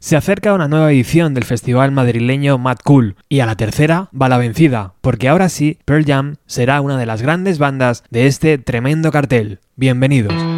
Se acerca una nueva edición del festival madrileño Mad Cool y a la tercera va la vencida, porque ahora sí Pearl Jam será una de las grandes bandas de este tremendo cartel. Bienvenidos.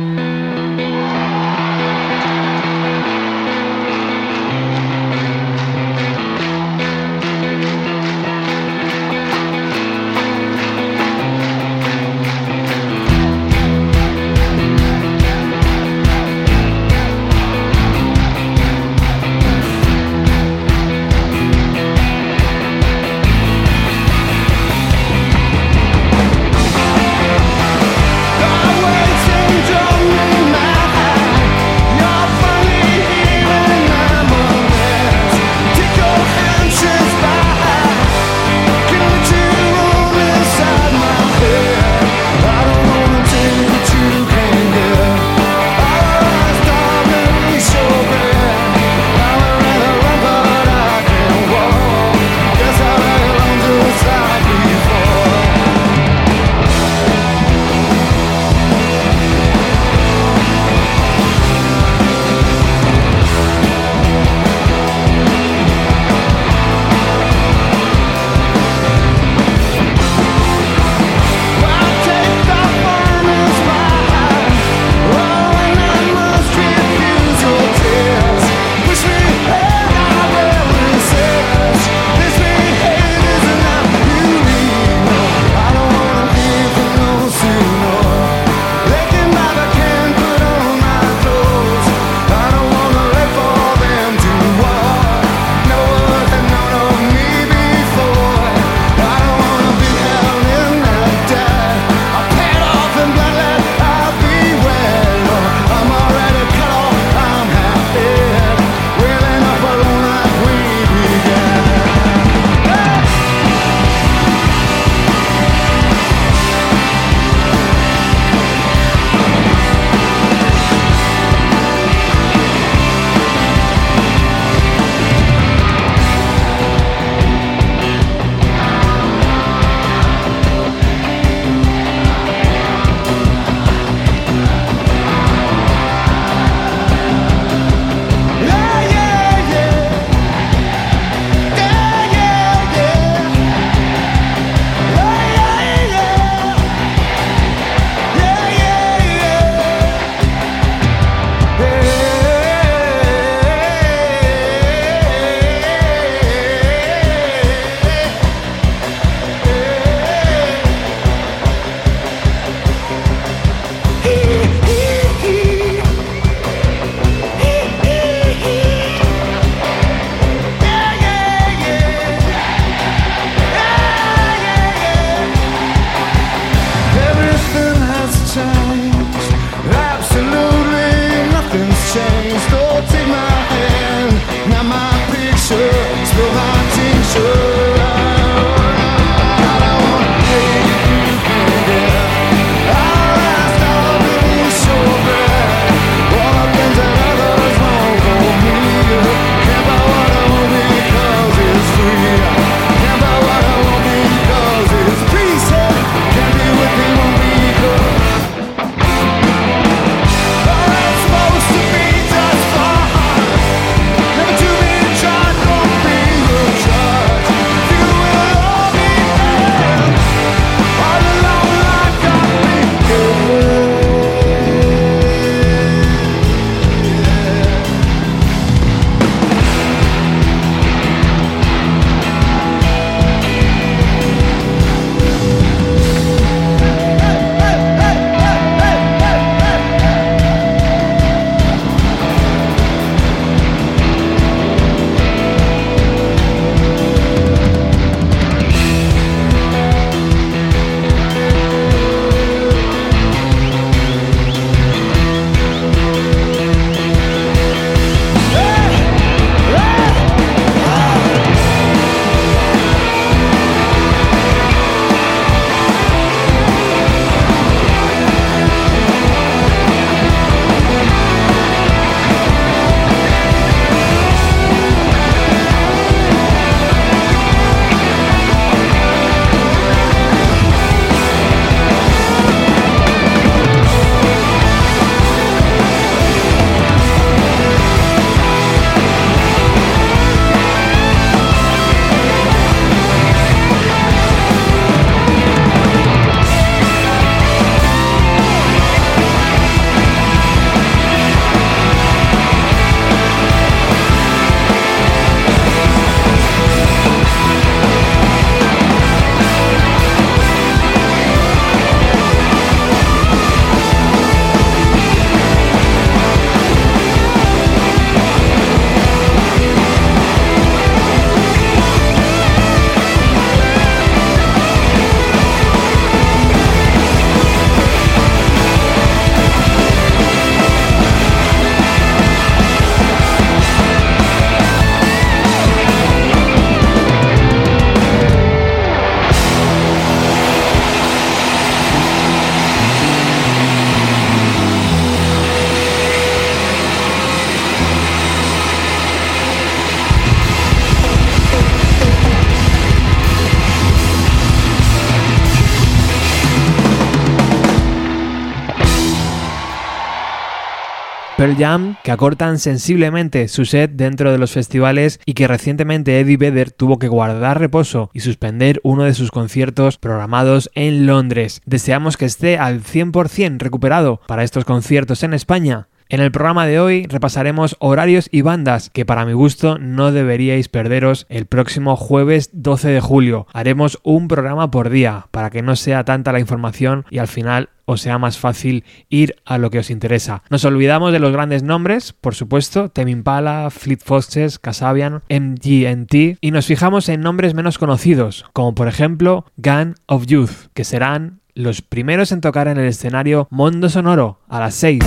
Pearl Jam, que acortan sensiblemente su set dentro de los festivales y que recientemente Eddie Vedder tuvo que guardar reposo y suspender uno de sus conciertos programados en Londres. Deseamos que esté al 100% recuperado para estos conciertos en España en el programa de hoy repasaremos horarios y bandas que para mi gusto no deberíais perderos el próximo jueves 12 de julio. Haremos un programa por día para que no sea tanta la información y al final os sea más fácil ir a lo que os interesa. Nos olvidamos de los grandes nombres, por supuesto, Tame Impala, Fleet Foxes, Casabian, MGNT y nos fijamos en nombres menos conocidos, como por ejemplo Gun of Youth, que serán los primeros en tocar en el escenario Mondo Sonoro a las 6.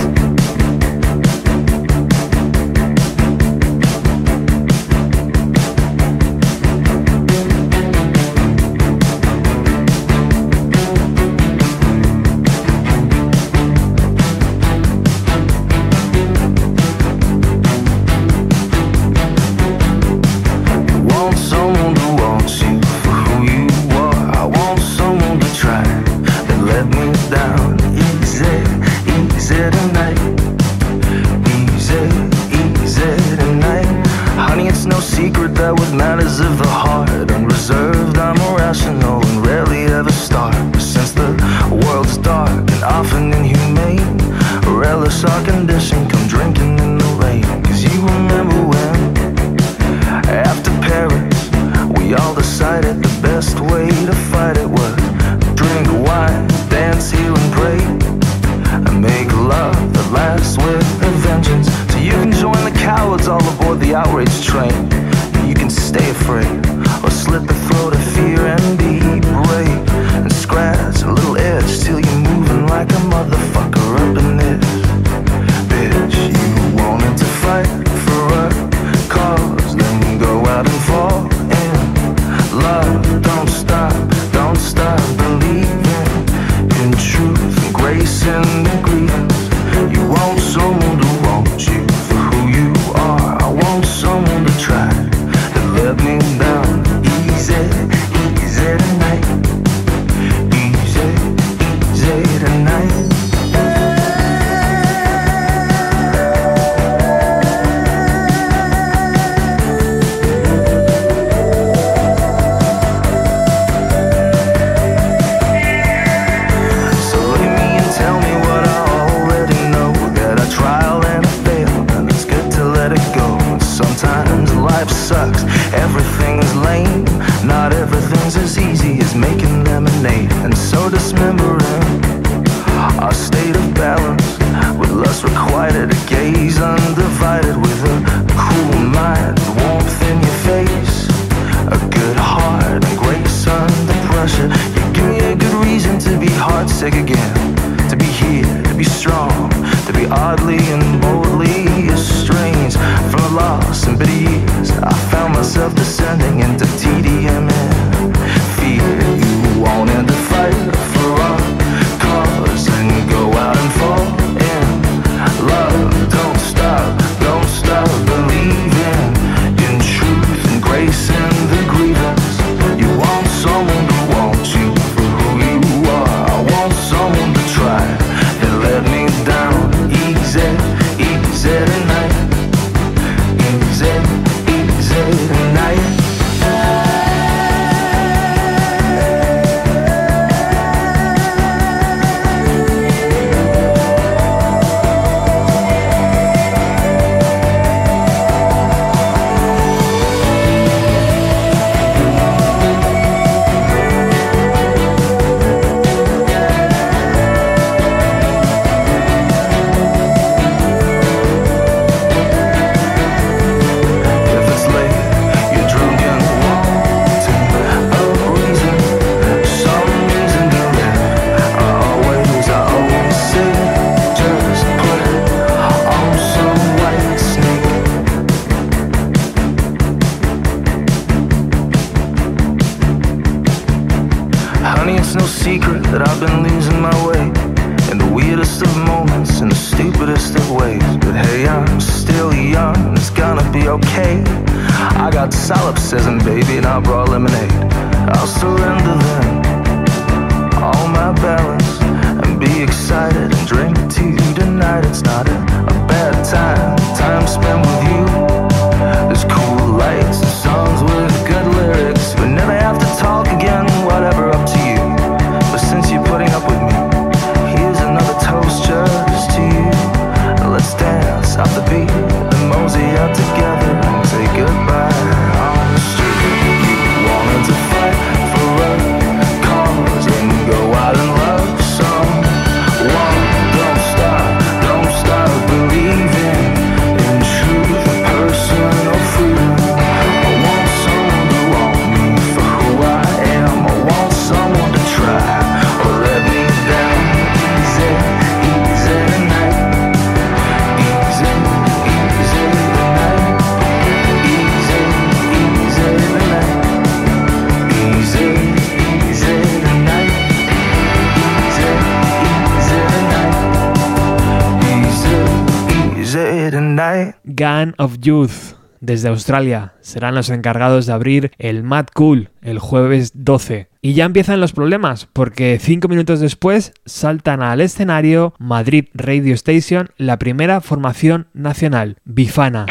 us our condition. Come drinking in the rain, cause you remember when. After Paris, we all decided the best way to fight it was drink wine, dance, here and pray. And make love that lasts with a vengeance. So you can join the cowards all aboard the outrage train. It's no secret that I've been losing my way. In the weirdest of moments, in the stupidest of ways. But hey, I'm still young, it's gonna be okay. I got solipsism, baby, and I brought lemonade. I'll surrender then, all my balance And be excited and drink to tonight. It's not a bad time, time spent with you. Of Youth desde Australia serán los encargados de abrir el Mad Cool el jueves 12. Y ya empiezan los problemas, porque cinco minutos después saltan al escenario Madrid Radio Station, la primera formación nacional, Bifana.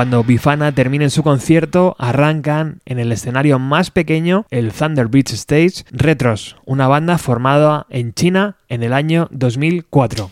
Cuando Bifana termine su concierto, arrancan en el escenario más pequeño, el Thunder Beach Stage, Retros, una banda formada en China en el año 2004.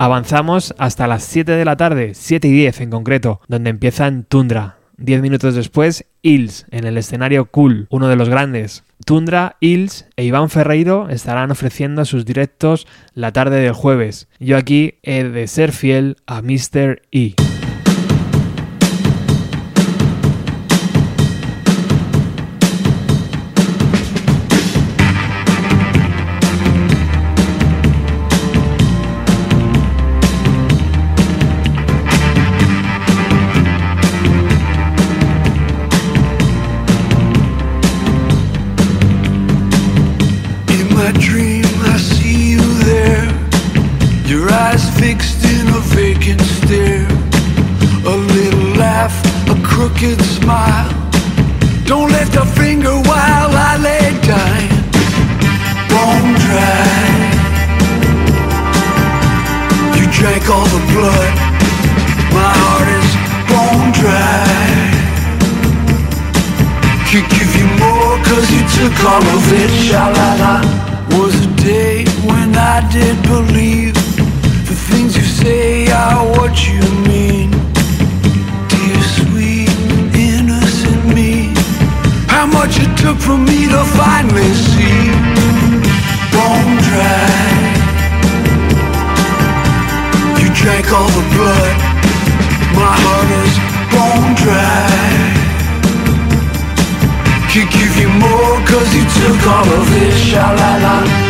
Avanzamos hasta las 7 de la tarde, 7 y 10 en concreto, donde empiezan Tundra. 10 minutos después, Hills, en el escenario Cool, uno de los grandes. Tundra, Hills e Iván Ferreiro estarán ofreciendo sus directos la tarde del jueves. Yo aquí he de ser fiel a Mr. E. of it. Sha la la. Was a day when I did believe the things you say are what you mean. Dear sweet, innocent me How much it took for me to finally see Bone dry You drank all the blood My heart is bone dry Can't give you more cause you took all of it Sha-la-la Sha-la-la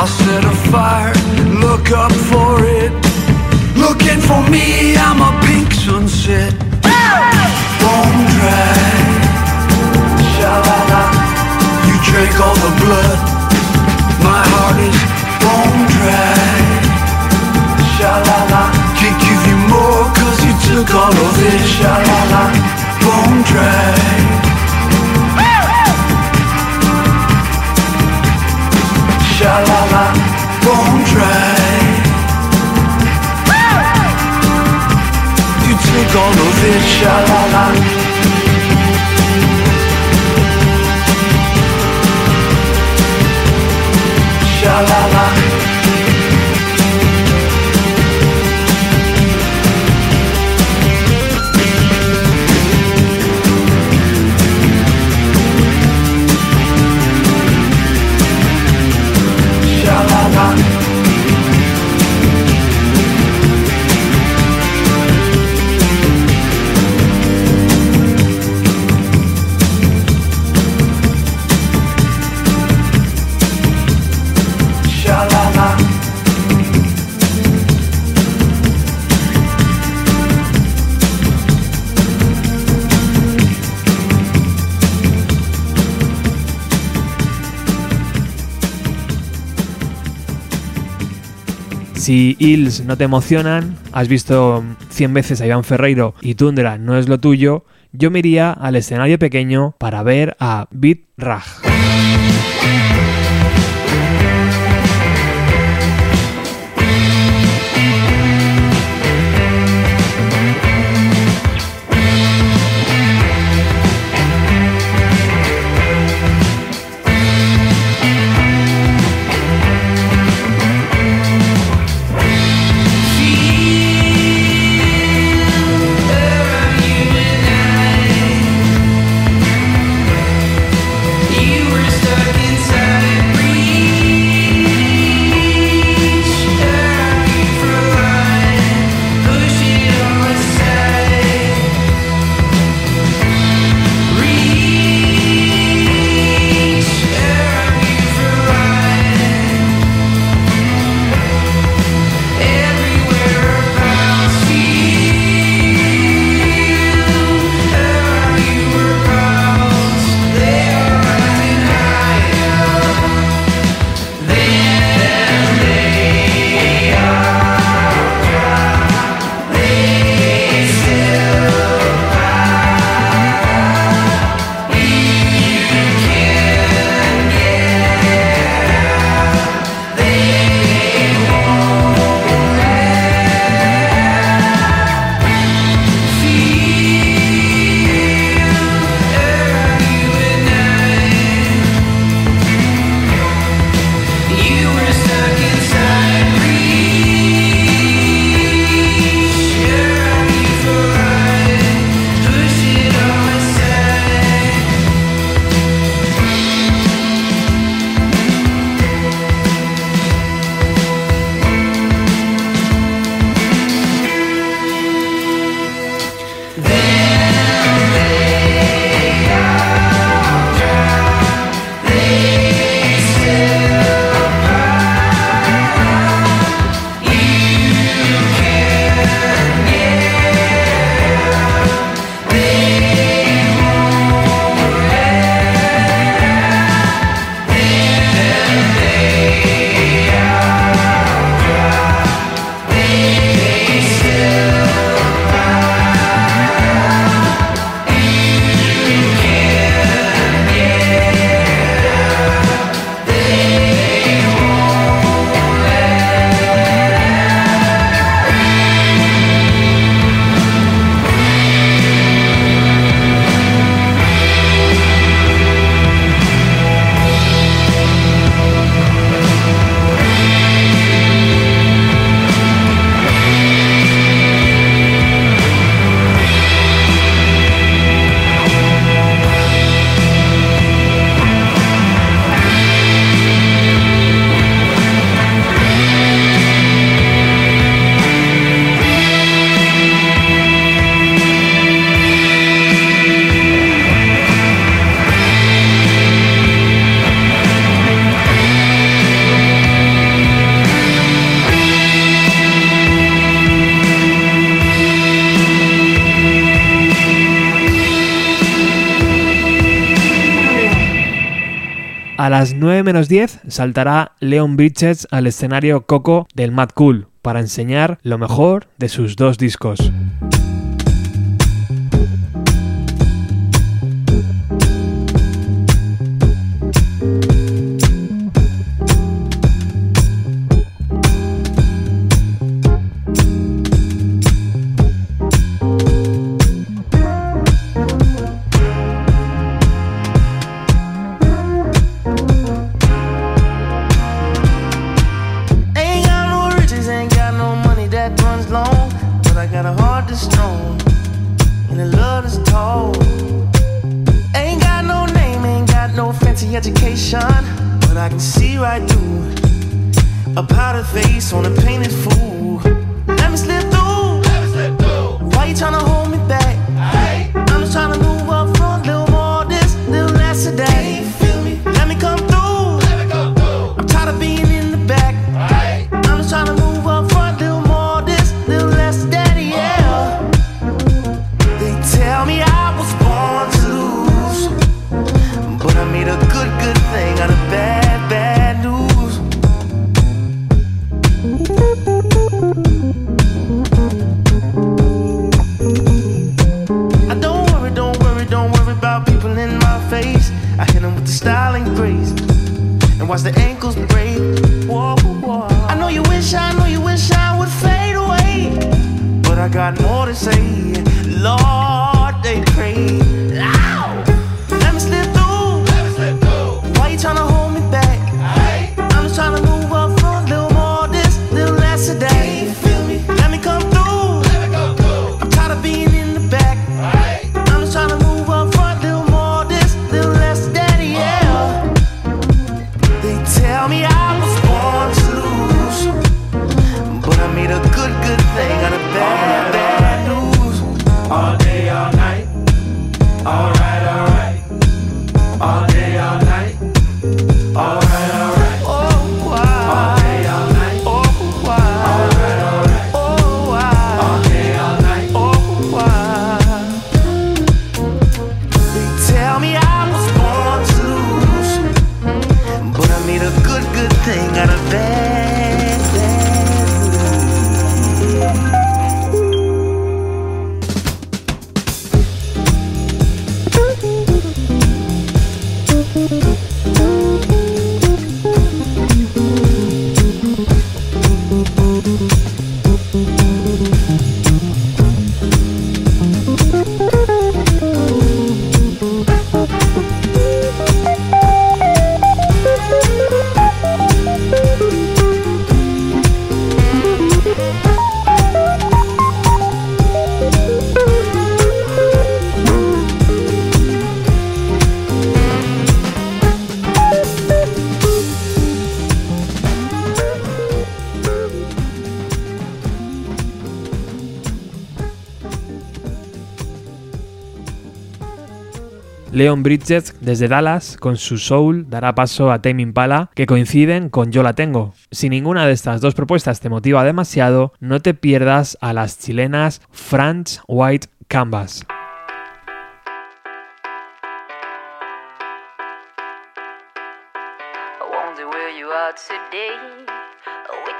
I'll set a fire, look up for it. Looking for me, I'm a pink sunset. Bone dry, sha-la-la. You drank all the blood, my heart is bone dry. Sha-la-la, can't give you more cause you took all of it. Sha-la-la, bone dry. この拙者は Si Hills no te emocionan, has visto 100 veces a Iván Ferreiro y Tundra no es lo tuyo, yo me iría al escenario pequeño para ver a Beat Rag. A las 9 menos 10 saltará Leon Bridges al escenario Coco del Mad Cool para enseñar lo mejor de sus dos discos. watch the ankles break. Whoa, whoa. I know you wish, I know you wish I would fade away. But I got more to say. Lord, they pray. Leon Bridges desde Dallas con su soul dará paso a Tame Impala que coinciden con Yo la tengo. Si ninguna de estas dos propuestas te motiva demasiado, no te pierdas a las chilenas French White Canvas.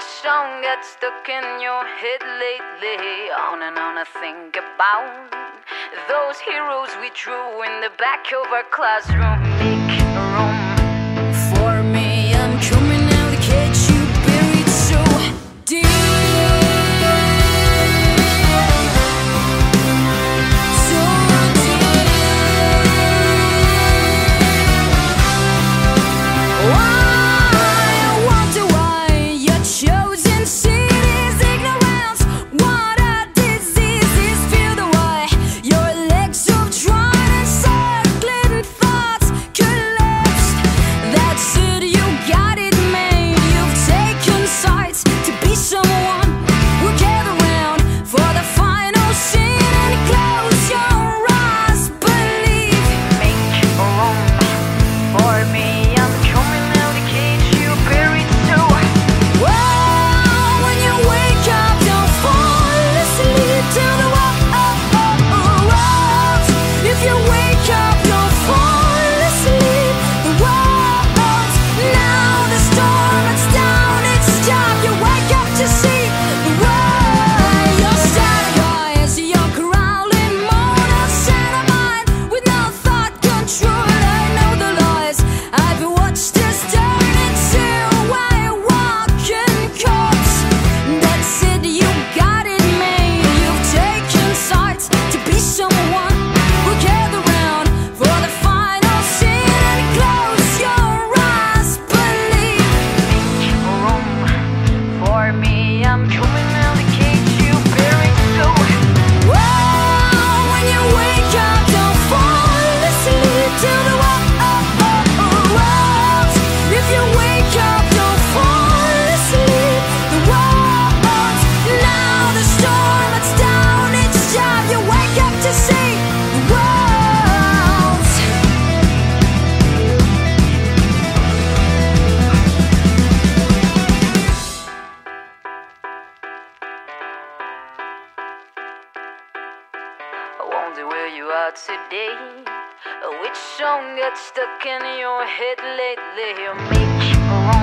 that song got stuck in your head lately? On and on I think about those heroes we drew in the back of our classroom. Make room for me, I'm coming out the kitchen. about today? Which song got stuck in your head lately? Make you wrong?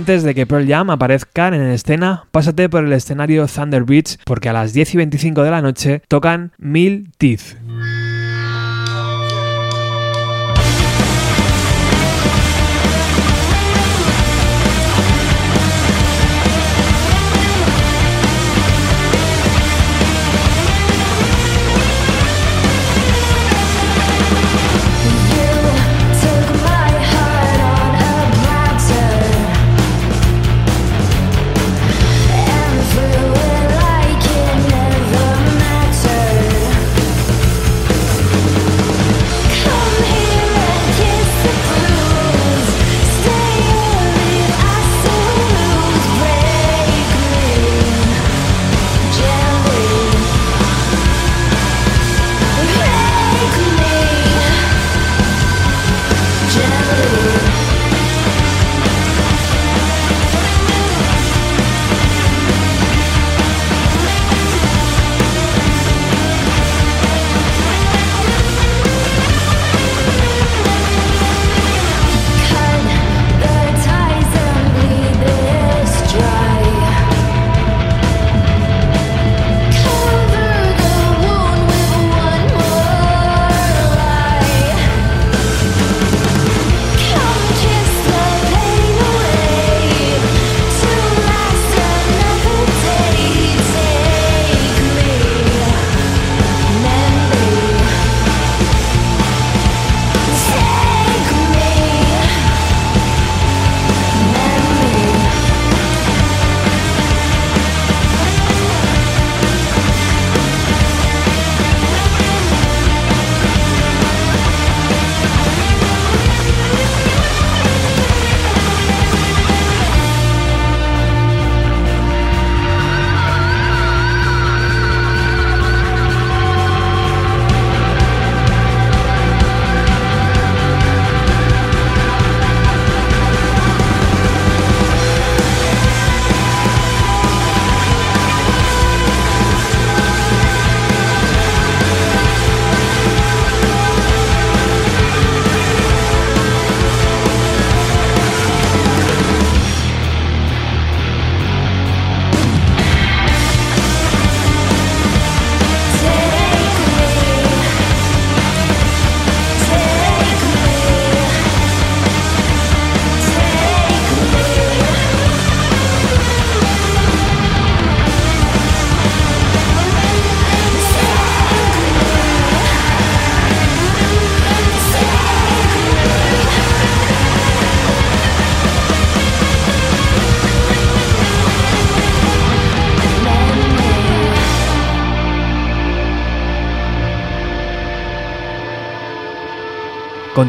Antes de que Pearl Jam aparezcan en escena, pásate por el escenario Thunder Beach porque a las 10 y 25 de la noche tocan Mil Teeth.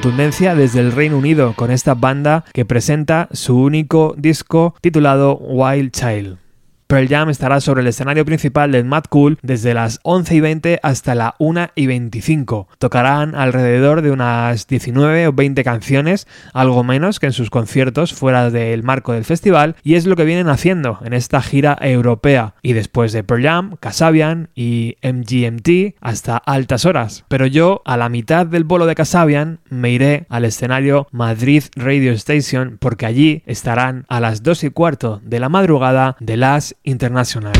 Contundencia desde el Reino Unido con esta banda que presenta su único disco titulado Wild Child. Pearl Jam estará sobre el escenario principal del Mad Cool desde las 11 y 20 hasta la 1 y 25. Tocarán alrededor de unas 19 o 20 canciones, algo menos que en sus conciertos fuera del marco del festival, y es lo que vienen haciendo en esta gira europea. Y después de Pearl Jam, Casabian y MGMT hasta altas horas. Pero yo, a la mitad del bolo de Casabian, me iré al escenario Madrid Radio Station porque allí estarán a las 2 y cuarto de la madrugada de las Internacional.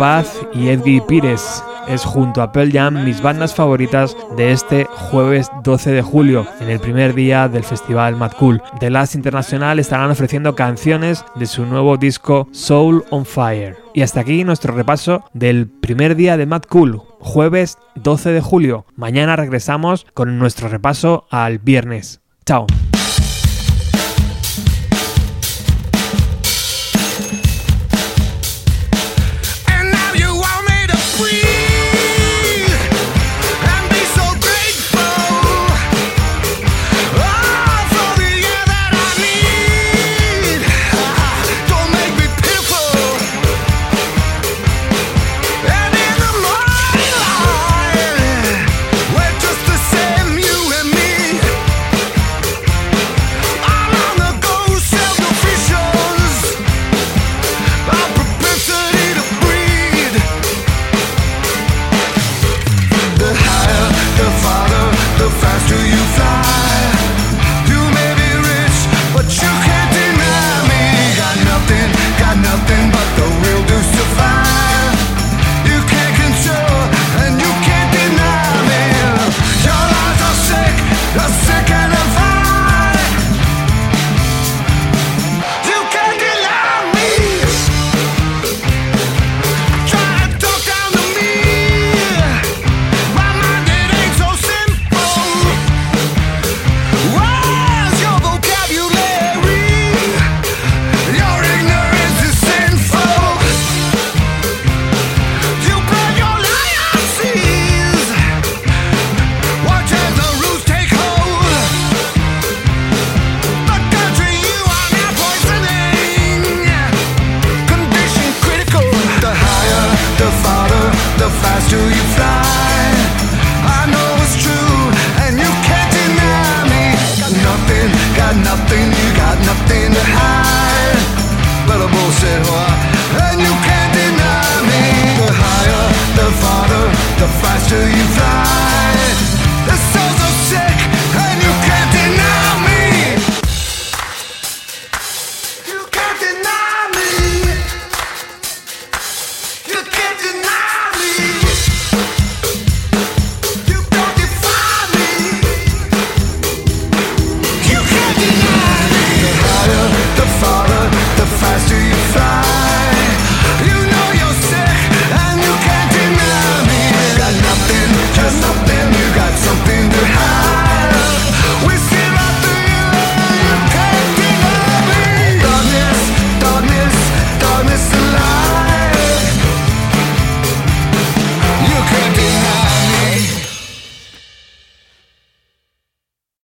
Paz y Edgy Pires. Es junto a Pearl Jam mis bandas favoritas de este jueves 12 de julio, en el primer día del festival Mad Cool. The Last International estarán ofreciendo canciones de su nuevo disco Soul on Fire. Y hasta aquí nuestro repaso del primer día de Mad Cool, jueves 12 de julio. Mañana regresamos con nuestro repaso al viernes. Chao.